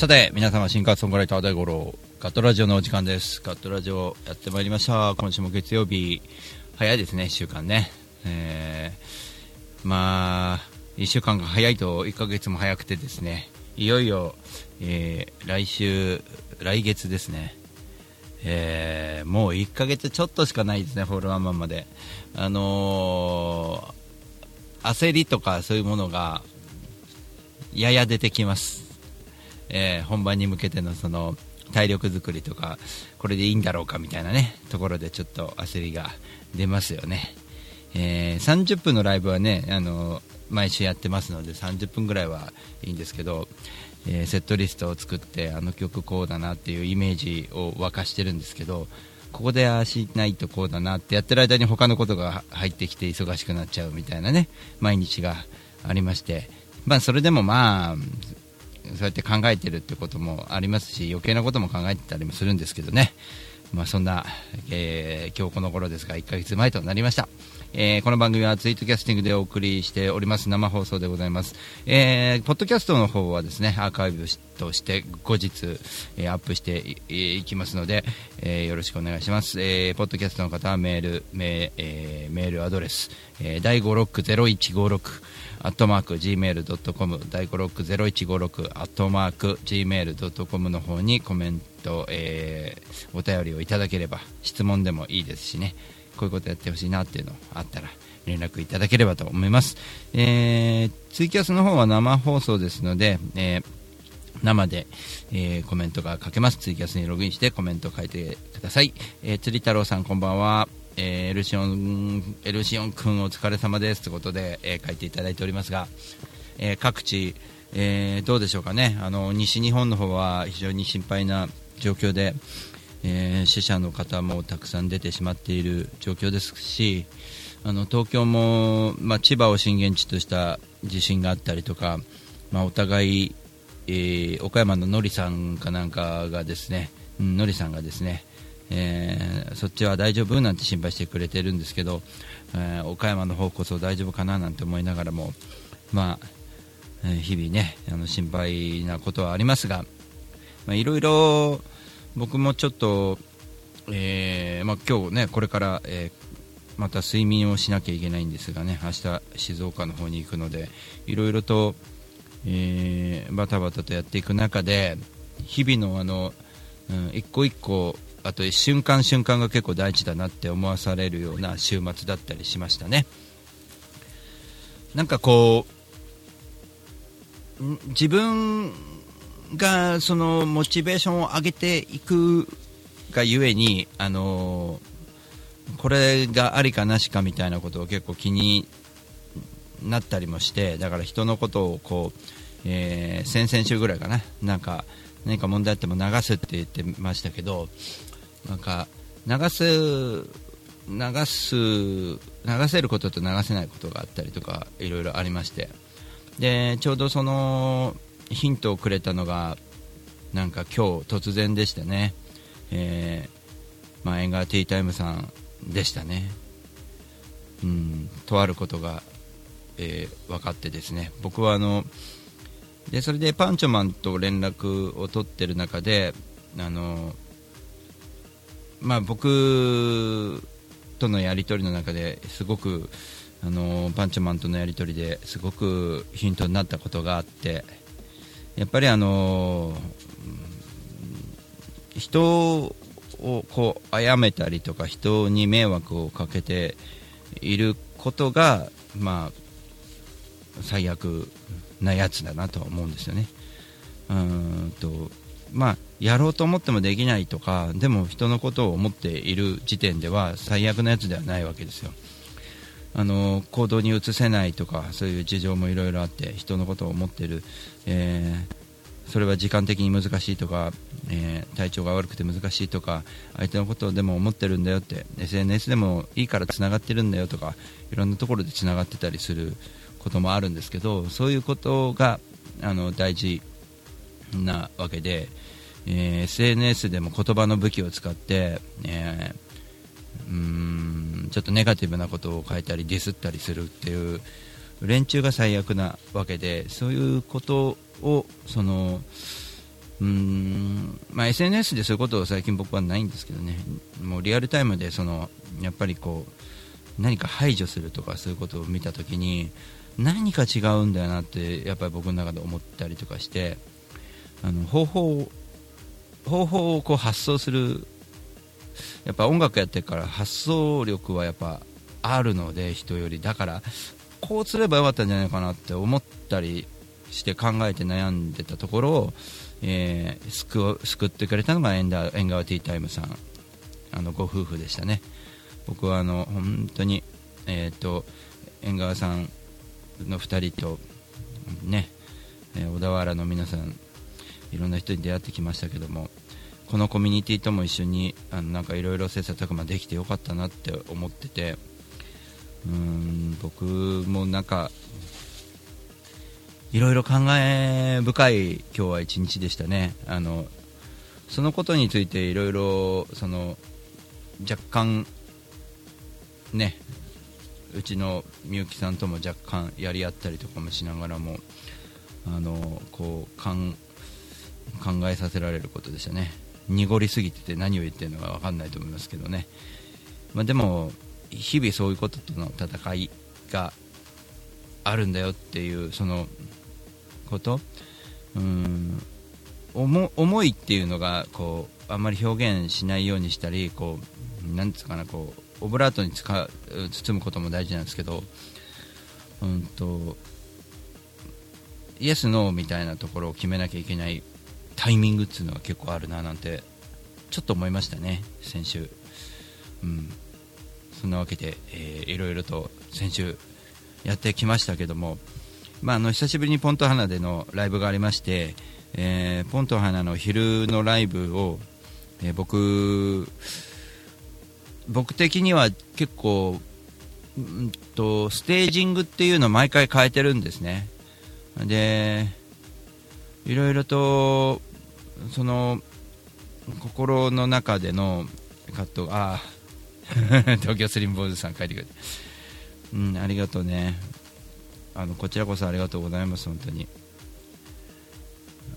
さて、皆様、新活ソングライター大五郎、ガットラジオのお時間です。ガットラジオやってまいりました。今週も月曜日、早いですね、1週間ね。えー、まあ、1週間が早いと1ヶ月も早くてですね、いよいよ、えー、来週、来月ですね。えー、もう1ヶ月ちょっとしかないですね、フォールワンマンまで。あのー、焦りとかそういうものが、やや出てきます。えー本番に向けてのその体力作りとかこれでいいんだろうかみたいなねところでちょっと焦りが出ますよね、えー30分のライブはねあの毎週やってますので30分ぐらいはいいんですけど、えーセットリストを作ってあの曲こうだなっていうイメージを沸かしてるんですけどここでああしないとこうだなってやってる間に他のことが入ってきて忙しくなっちゃうみたいなね毎日がありまして。まあそれでもまあそうやって考えてるってこともありますし余計なことも考えてたりもするんですけどね、まあ、そんな、えー今日この頃ですが1ヶ月前となりました、えーこの番組はツイートキャスティングでお送りしております。生放送でございます、えーポッドキャストの方はですねアーカイブとして後日、えーアップしていいきますので、えーよろしくお願いします、えーポッドキャストの方はメールメ,、えーメールアドレス、えー、第560156アットマーク Gmail.com 第560156アットマーク Gmail.com の方にコメント、えーお便りをいただければ質問でもいいですしね。こういうことやってほしいなっていうのあったら連絡いただければと思います、えーツイキャスの方は生放送ですので、えー生で、えーコメントが書けます。ツイキャスにログインしてコメントを書いてください、えー、釣り太郎さんこんばんは。えーエルシオンエルシオン君お疲れ様ですということで、えー書いていただいておりますが、えー各地、えどうでしょうかね。あの西日本の方は非常に心配な状況で、え死者の方もたくさん出てしまっている状況ですしあの東京も、まあ、千葉を震源地とした地震があったりとか、まあ、お互い、え岡山ののりさんかなんかがですね、のりさんがですね、えーそっちは大丈夫なんて心配してくれてるんですけど、えー岡山の方こそ大丈夫かななんて思いながらも、まあ日々ねあの心配なことはありますが、まあ、いろいろ僕もちょっと、えーまあ、今日ねこれから、えーまた睡眠をしなきゃいけないんですがね明日静岡の方に行くのでいろいろと、えーバタバタとやっていく中で日々のあの、うん、一個一個あと瞬間瞬間が結構大事だなって思わされるような週末だったりしましたね。なんかこう自分がそのモチベーションを上げていくがゆえにあのこれがありかなしかみたいなことを結構気になったりもしてだから人のことをこう、えー先々週ぐらいかな。なんか何か問題あっても流すって言ってましたけどなんか流す流す流せることと流せないことがあったりとかいろいろありまして。でちょうどそのヒントをくれたのがなんか今日突然でしたね、えーまあ、エンガーティータイムさんでしたね、うん、とあることが、えー分かってですね。僕はあのでそれでパンチョマンと連絡を取ってる中であの、まあ、僕とのやり取りの中ですごくあのパンチョマンとのやり取りですごくヒントになったことがあってやっぱりあの人をこう殺めたりとか人に迷惑をかけていることが、まあ、最悪なやつだなと思うんですよね。うんとまあ、やろうと思ってもできないとかでも人のことを思っている時点では最悪なやつではないわけですよ。あの行動に移せないとかそういう事情もいろいろあって人のことを思っている、えーそれは時間的に難しいとか、えー体調が悪くて難しいとか相手のことでも思ってるんだよって SNS でもいいからつながってるんだよとかいろんなところでつながってたりすることもあるんですけどそういうことがあの大事なわけで、えー、SNS でも言葉の武器を使って、えー、んちょっとネガティブなことを書いたりディスったりするっていう連中が最悪なわけでそういうことをそのうんまあ、SNS でそういうことを最近僕はないんですけどね。もうリアルタイムでそのやっぱりこう何か排除するとかそういうことを見たときに何か違うんだよなってやっぱり僕の中で思ったりとかしてあの方法方法をこう発想するやっぱ音楽やってるから発想力はやっぱあるので人より。だからこうすればよかったんじゃないかなって思ったりして考えて悩んでたところをえー、救救ってくれたのがエンダー縁側ティータイムさん。あのご夫婦でしたね。僕はあの本当に、えーと、縁側さんの2人とね、え、小田原の皆さんいろんな人に出会ってきましたけどもこのコミュニティとも一緒にあのなんかいろいろ切磋琢磨できてよかったなって思っててうん僕もなんかいろいろ考え深い今日は一日でしたね。あのそのことについていろいろその若干ねうちのみゆきさんとも若干やり合ったりとかもしながらもあのこう考考えさせられることでしたね。濁りすぎてて何を言ってるのか分かんないと思いますけどね、まあ、でも日々そういうこととの戦いがあるんだよっていうそのこと。うん。思いっていうのがこうあんまり表現しないようにしたりこうなんつうかなこうオブラートに包むことも大事なんですけど、うんと、イエス・ノーみたいなところを決めなきゃいけないタイミングっていうのが結構あるななんてちょっと思いましたね、先週。うん、そんなわけで、えー、いろいろと先週やってきましたけども、まあ、あの久しぶりにポント花でのライブがありまして、えー、ポント花の昼のライブを、えー、僕僕的には結構、うんと、ステージングっていうのを毎回変えてるんですねでいろいろとその心の中での葛藤ああ 東京スリムボーイズさん書いてくれて、うん、ありがとうね。あのこちらこそありがとうございます本当に。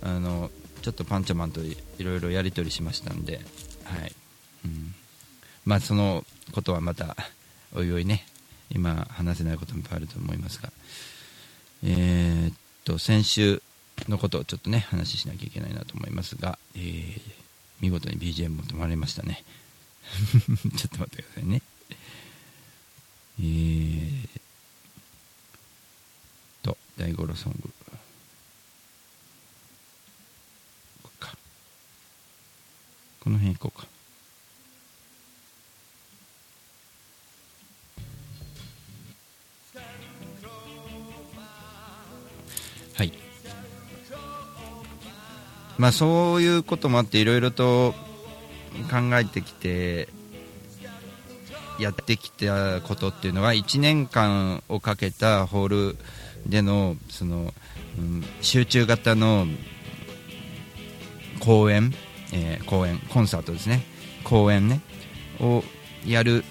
あのちょっとパンチャマンといろいろやり取りしましたんで。はい、うん、まあそのことはまたおいおいね。今話せないこともいっぱいあると思いますが。えー、っと先週のことをちょっとね話しなきゃいけないなと思いますが、えー、見事に BGM も止まりましたね。ちょっと待ってくださいね。えーと大五郎ソング。こか。この辺行こうか。まあそういうこともあっていろいろと考えてきてやってきたことっていうのは1年間をかけたホールでのその、うん、集中型の公演、えー、公演コンサートですね。公演ね。をやる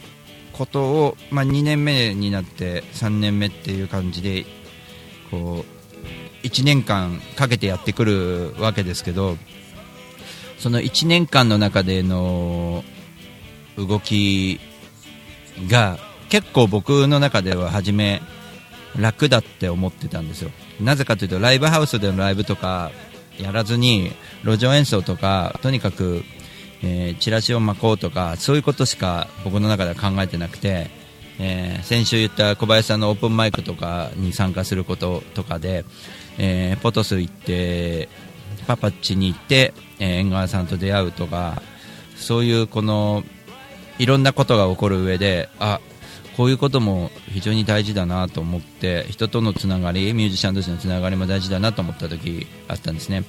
ことを、まあ、2年目になって3年目っていう感じでこう1年間かけてやってくるわけですけどその1年間の中での動きが結構僕の中では初め楽だって思ってたんですよ。なぜかというとライブハウスでのライブとかやらずに路上演奏とかとにかく、えー、チラシを巻こうとかそういうことしか僕の中では考えてなくて、えー、先週言った小林さんのオープンマイクとかに参加することとかで、えー、ポトス行ってパパッチに行って、えー、縁側さんと出会うとかそういうこのいろんなことが起こる上であこういうことも非常に大事だなと思って人とのつながりミュージシャン同士のつながりも大事だなと思った時あったんですね。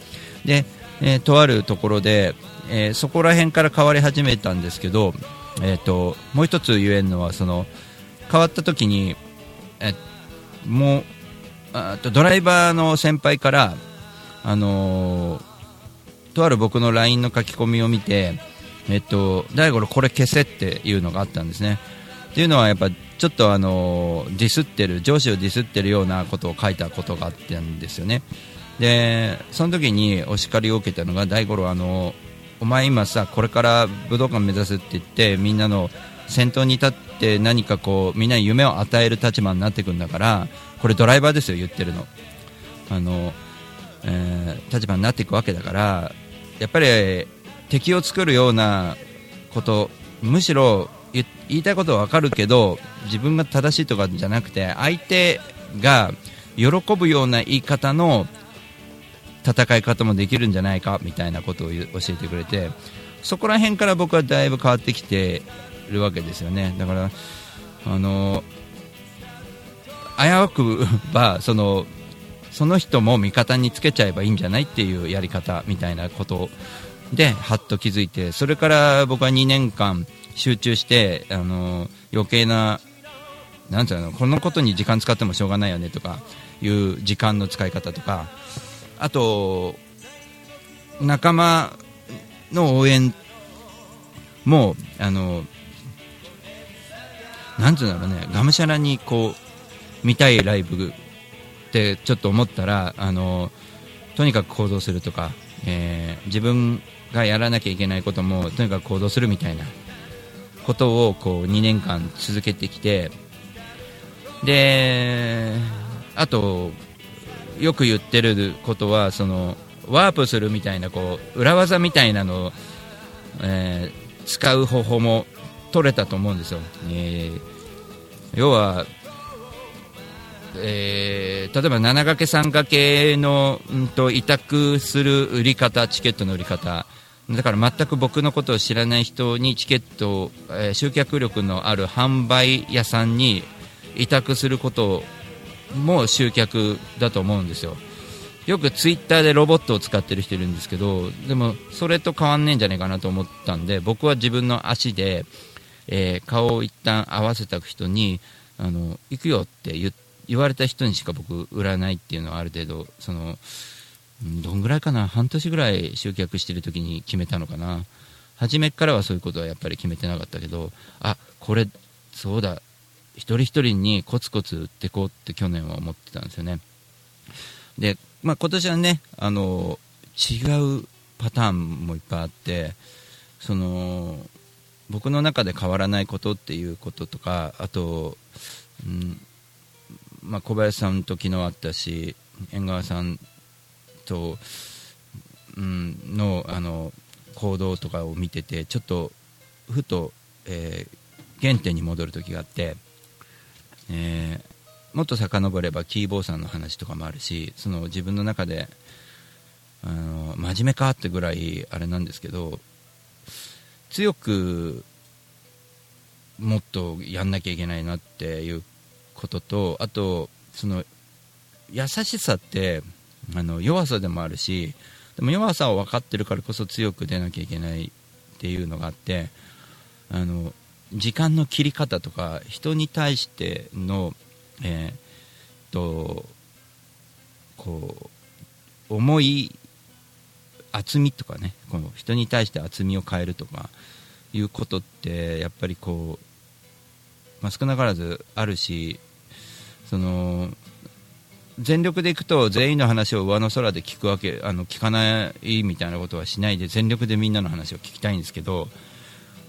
で、えー、とあるところで、えー、そこら辺から変わり始めたんですけど、えーと、もう一つ言えるのはその変わった時に、えもうあとドライバーの先輩からあのーとある僕の LINE の書き込みを見て、えっと、大五郎これ消せっていうのがあったんですね。っていうのはやっぱちょっとあのディスってる上司をディスってるようなことを書いたことがあったんですよね。でその時にお叱りを受けたのが大五郎あのお前今さこれから武道館目指すって言ってみんなの先頭に立って何かこうみんなに夢を与える立場になっていくんだからこれドライバーですよ言ってるの。あの、えー立場になっていくわけだからやっぱり敵を作るようなことむしろ言いたいことは分かるけど自分が正しいとかじゃなくて相手が喜ぶような言い方の戦い方もできるんじゃないかみたいなことを教えてくれてそこら辺から僕はだいぶ変わってきてるわけですよね。だからあの危うく ばそのその人も味方につけちゃえばいいんじゃないっていうやり方みたいなことではっと気づいてそれから僕は2年間集中してあの余計ななんていうのこのことに時間使ってもしょうがないよねとかいう時間の使い方とかあと仲間の応援もあのなんていうんだろうねがむしゃらにこう見たいライブってちょっと思ったらあのとにかく行動するとか、えー自分がやらなきゃいけないこともとにかく行動するみたいなことをこう2年間続けてきてであとよく言ってることはそのワープするみたいなこう裏技みたいなのを、えー使う方法も取れたと思うんですよ、えー要は、えー例えば7掛け3掛けの、うん、と委託する売り方チケットの売り方。だから全く僕のことを知らない人にチケットを、えー集客力のある販売屋さんに委託することも集客だと思うんですよ。よくツイッターでロボットを使ってる人いるんですけどでもそれと変わんねえんじゃないかなと思ったんで僕は自分の足で、えー顔を一旦合わせた人にあの行くよって言われた人にしか僕売らないっていうのはある程度そのどんぐらいかな？半年ぐらい集客してる時に決めたのかな？初めからはそういうことはやっぱり決めてなかったけどあこれそうだ。一人一人にコツコツ売ってこうって去年は思ってたんですよね。で、まあ、今年はねあの違うパターンもいっぱいあってその僕の中で変わらないことっていうこととかあと、うんまあ、小林さんと昨日会ったし縁側さんと、うん、のあの行動とかを見ててちょっとふと、えー原点に戻る時があって、えーもっと遡ればキーボーさんの話とかもあるしその自分の中であの真面目かってぐらいあれなんですけど強くもっとやんなきゃいけないなっていうこととあとその優しさってあの弱さでもあるしでも弱さを分かってるからこそ強く出なきゃいけないっていうのがあってあの時間の切り方とか人に対しての、えーとこう重い厚みとかねこの人に対して厚みを変えるとかいうことってやっぱりこう、まあ、少なからずあるしその全力でいくと全員の話を上の空で聞くわけあの聞かないみたいなことはしないで全力でみんなの話を聞きたいんですけど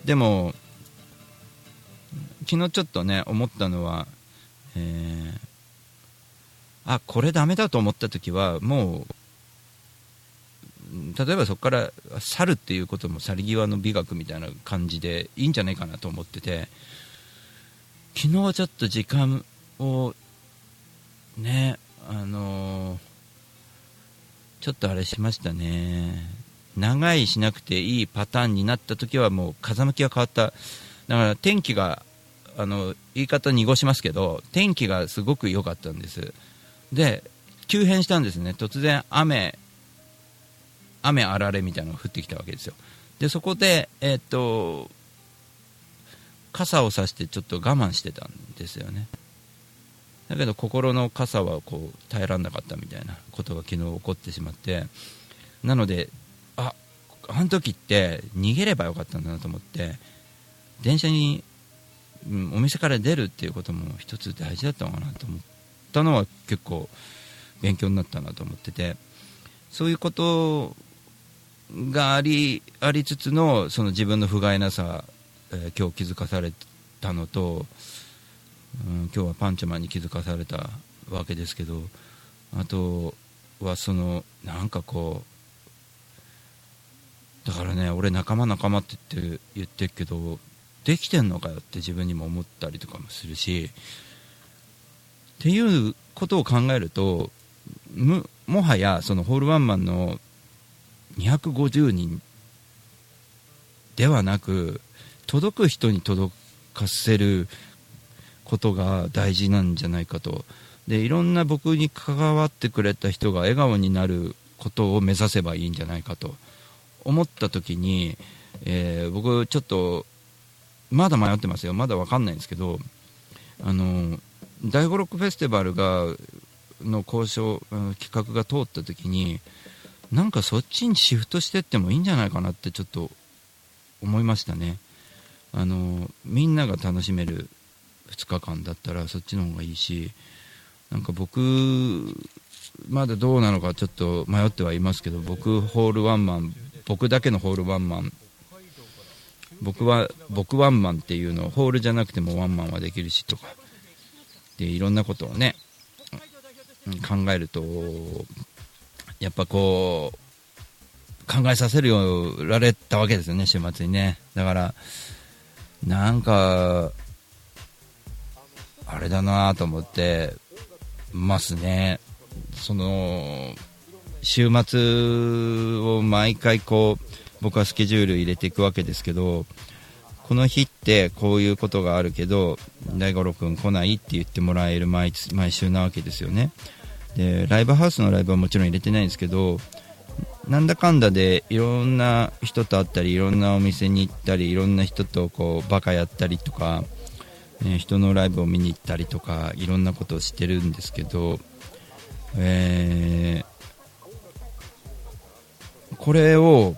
でも昨日ちょっとね思ったのは、えーあこれダメだと思った時はもう例えばそこから去るっていうことも去り際の美学みたいな感じでいいんじゃないかなと思ってて昨日ちょっと時間をねあのーちょっとあれしましたね。長いしなくていいパターンになった時はもう風向きが変わった。だから天気があの言い方濁しますけど天気がすごく良かったんです。で急変したんですね。突然雨雨あられみたいなのが降ってきたわけですよ。でそこでえーっと傘を差してちょっと我慢してたんですよね。だけど心の傘はこう耐えられなかったみたいなことが昨日起こってしまってなのでああの時って逃げればよかったんだなと思って電車に、うん、お店から出るっていうことも一つ大事だったのかなと思ったのは結構勉強になったなと思っててそういうことがありありつつのその自分の不甲斐なさ、えー、今日気づかされたのと、うん、今日はパンチマンに気づかされたわけですけどあとはそのなんかこうだからね俺仲間仲間って言って言ってるけどできてんのかよって自分にも思ったりとかもするしっていうことを考えるともはやそのホールワンマンの250人ではなく届く人に届かせることが大事なんじゃないかと。でいろんな僕に関わってくれた人が笑顔になることを目指せばいいんじゃないかと。思った時に、えー、僕ちょっとまだ迷ってますよ。まだ分かんないんですけどあの第五ロックフェスティバルがの交渉企画が通った時になんかそっちにシフトしてってもいいんじゃないかなってちょっと思いましたね。あのみんなが楽しめる2日間だったらそっちの方がいいしなんか僕まだどうなのかちょっと迷ってはいますけど僕ホールワンマン僕だけのホールワンマン僕は僕ワンマンっていうのをホールじゃなくてもワンマンはできるしとかでいろんなことをね考えるとやっぱこう考えさせるようられたわけですよね週末にね。だからなんかあれだなと思ってますね。その週末を毎回こう僕はスケジュール入れていくわけですけどこの日ってこういうことがあるけど大五郎君来ないって言ってもらえる毎毎週なわけですよね。でライブハウスのライブはもちろん入れてないんですけどなんだかんだでいろんな人と会ったりいろんなお店に行ったりいろんな人とこうバカやったりとか、ね、人のライブを見に行ったりとかいろんなことをしてるんですけど、えー、これを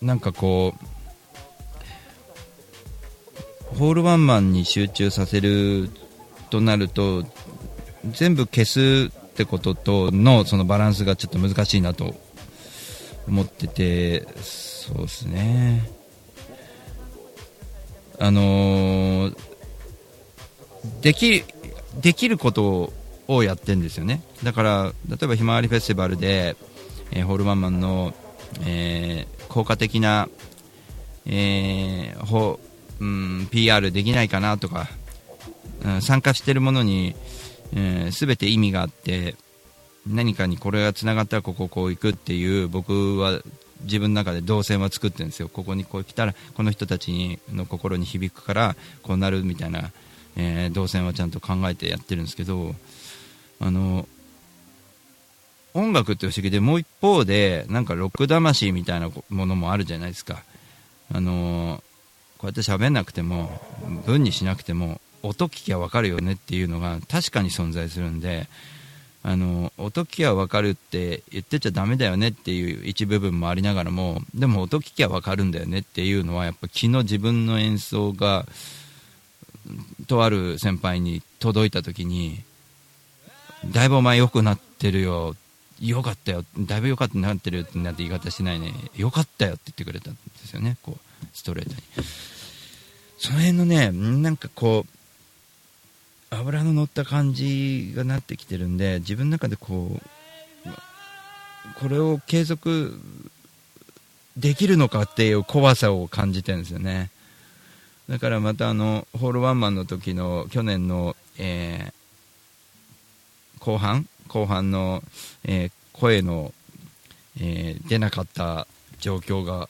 なんかこうホールワンマンに集中させるとなると全部消すってこととのそのバランスがちょっと難しいなと思っててそうですね。あのー、できできることをやってるんですよね。だから例えばひまわりフェスティバルで、えー、ホールワンマンの、えー効果的な、えーほうん、PR できないかなとか、うん、参加してるものに、えー、全て意味があって何かにこれがつながったらこここう行くっていう僕は自分の中で動線は作ってるんですよ。ここにこう来たらこの人たちの心に響くからこうなるみたいな、えー、動線はちゃんと考えてやってるんですけどあの音楽って不思議でもう一方でなんかロック魂みたいなものもあるじゃないですか。あのこうやって喋んなくても文にしなくても音聞きゃ分かるよねっていうのが確かに存在するんであの音聞きゃ分かるって言ってちゃだめだよねっていう一部分もありながらもでも音聞きゃ分かるんだよねっていうのはやっぱ昨日自分の演奏がとある先輩に届いた時にだいぶお前良くなってるよよかったよ、だいぶよかったなってるってなって言い方しないね、よかったよって言ってくれたんですよね、こう、ストレートに。その辺のね、なんかこう、油の乗った感じがなってきてるんで、自分の中でこう、これを継続できるのかっていう怖さを感じてるんですよね。だからまたあの、ホールワンマンの時の去年の、えー、後半後半の、えー、声の、えー、出なかった状況が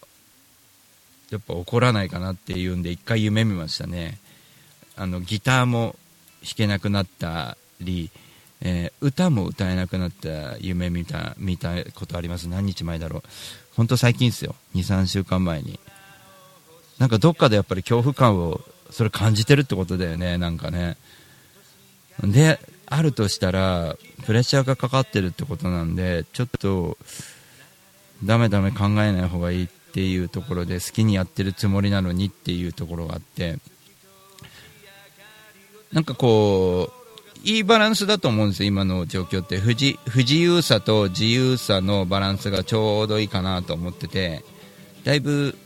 やっぱ起こらないかなっていうんで一回夢見ましたねあのギターも弾けなくなったり、えー、歌も歌えなくなった夢見た見たことあります。何日前だろう。本当最近ですよ。23週間前に。なんかどっかでやっぱり恐怖感をそれ感じてるってことだよね。なんかね。であるとしたらプレッシャーがかかってるってことなんでちょっとダメダメ考えない方がいいっていうところで好きにやってるつもりなのにっていうところがあって。なんかこういいバランスだと思うんですよ、今の状況って。不自不自由さと自由さのバランスがちょうどいいかなと思ってて。だいぶ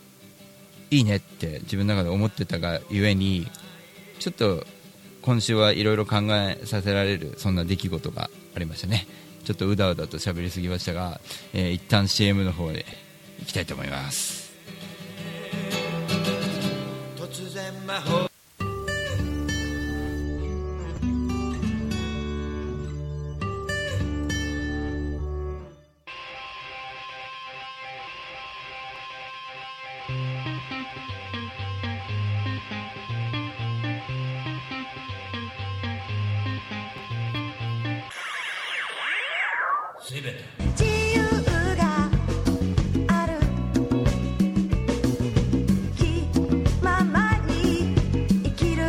いいねって自分の中で思ってたがゆえにちょっと今週はいろいろ考えさせられるそんな出来事がありましたね。ちょっとうだうだと喋りすぎましたが、えー、一旦 CM の方でいきたいと思います。すべて自由がある気ままに生きる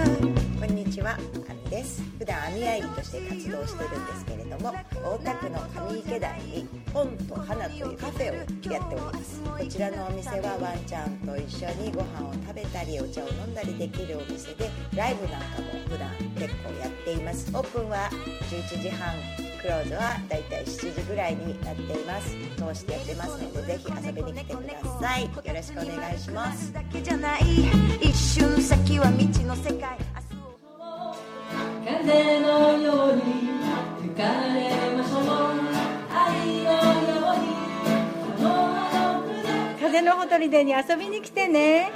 こんにちは、あみです。普段網あいりとして活動してるんですけれども、大田区の上池台に本と花というカフェをやっております。こちらのお店はワンちゃんと一緒にご飯を食べたりお茶を飲んだりできるお店で、ライブなんかも普段結構やっています。オープンは11時半。クローズはだいたい7時ぐらいになっています通してやってますのでぜひ遊びに来てくださいよろしくお願いします一瞬先は未知の世界風のように吹かれま風のほとりでに遊びに来てね。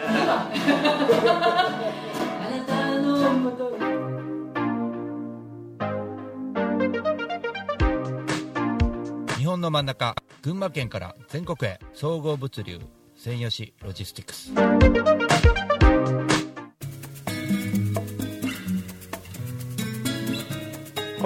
日本の真ん中群馬県から全国へ総合物流専用紙ロジスティックス。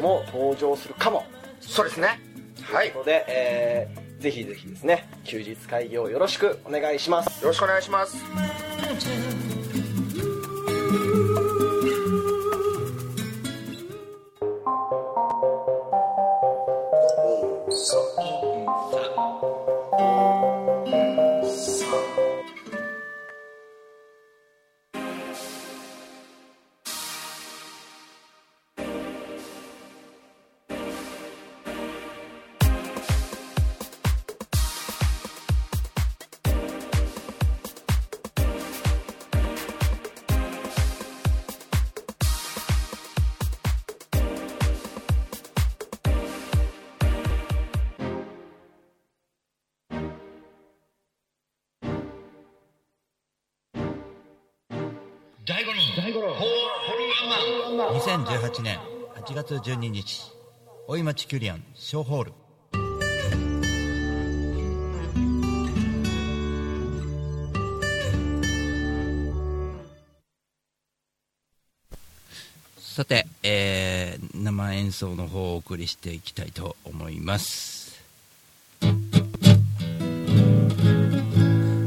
も登場するかも。そうですね。はい。よということで、えーぜひぜひですね休日会議をよろしくお願いします。ろしくお願いします2018年8月12日大井町キュリアン小ホール。さて、えー生演奏の方をお送りしていきたいと思います。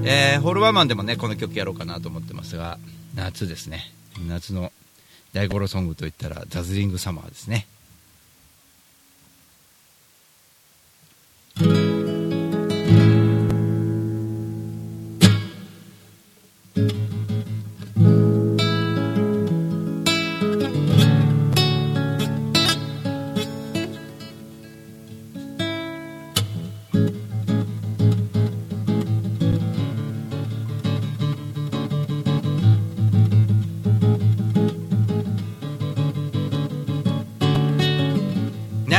えーホールワンマンでもねこの曲やろうかなと思ってますが夏ですね。夏の大五郎ソングといったらダズリングサマーですね。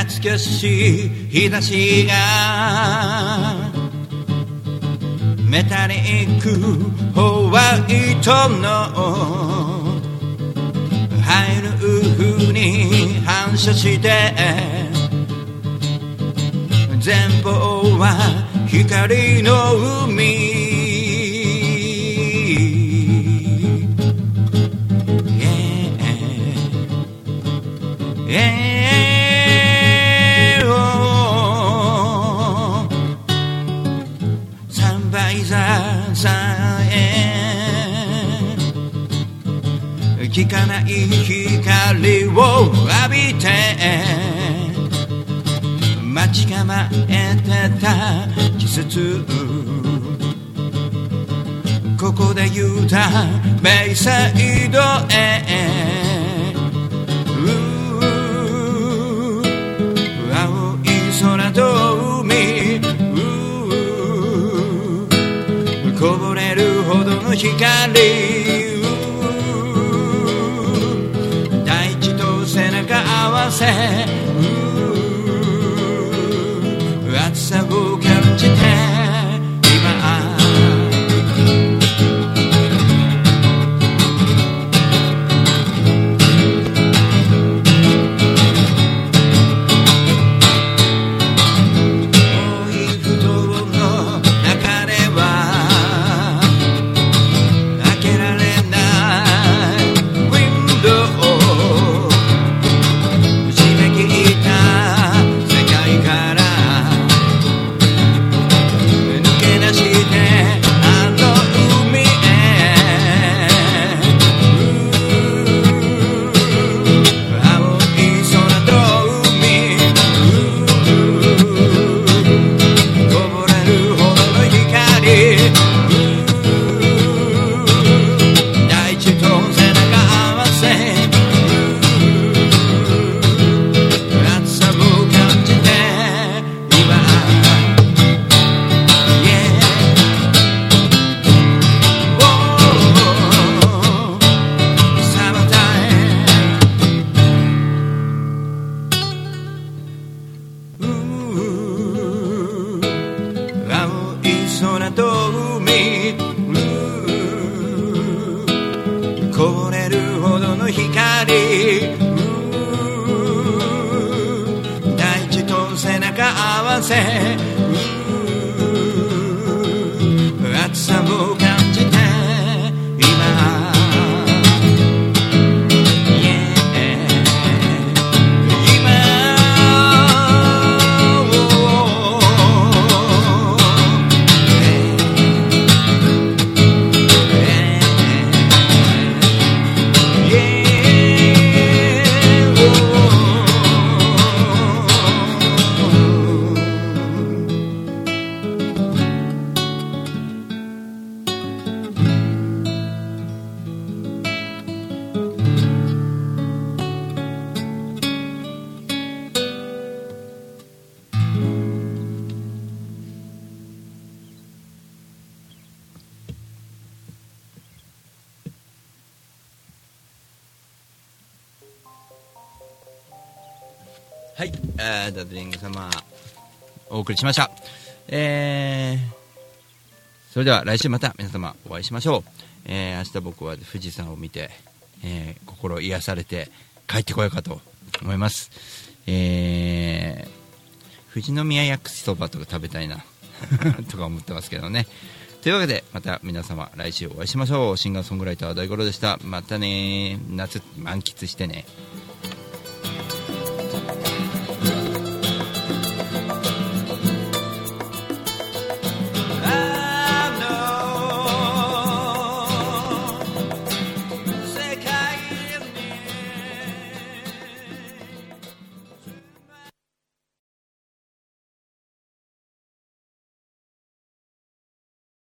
懐かしい日差しがメタリックホワイトのハイルーフに反射して前方は光の海聞かない光を浴びて待ち構えてた季節ここで言うたベイサイドへうー青い空と海うーこぼれるほどの光せせうー暑さをはい、えー、ダズリング様、お送りしました。えー、それでは来週また皆様お会いしましょう。えー、明日僕は富士山を見て、えー、心癒されて帰ってこようかと思います。えー、富士宮焼きそばとか食べたいな、とか思ってますけどね。というわけで、また皆様来週お会いしましょう。シンガーソングライター大五郎でした。またね夏満喫してね。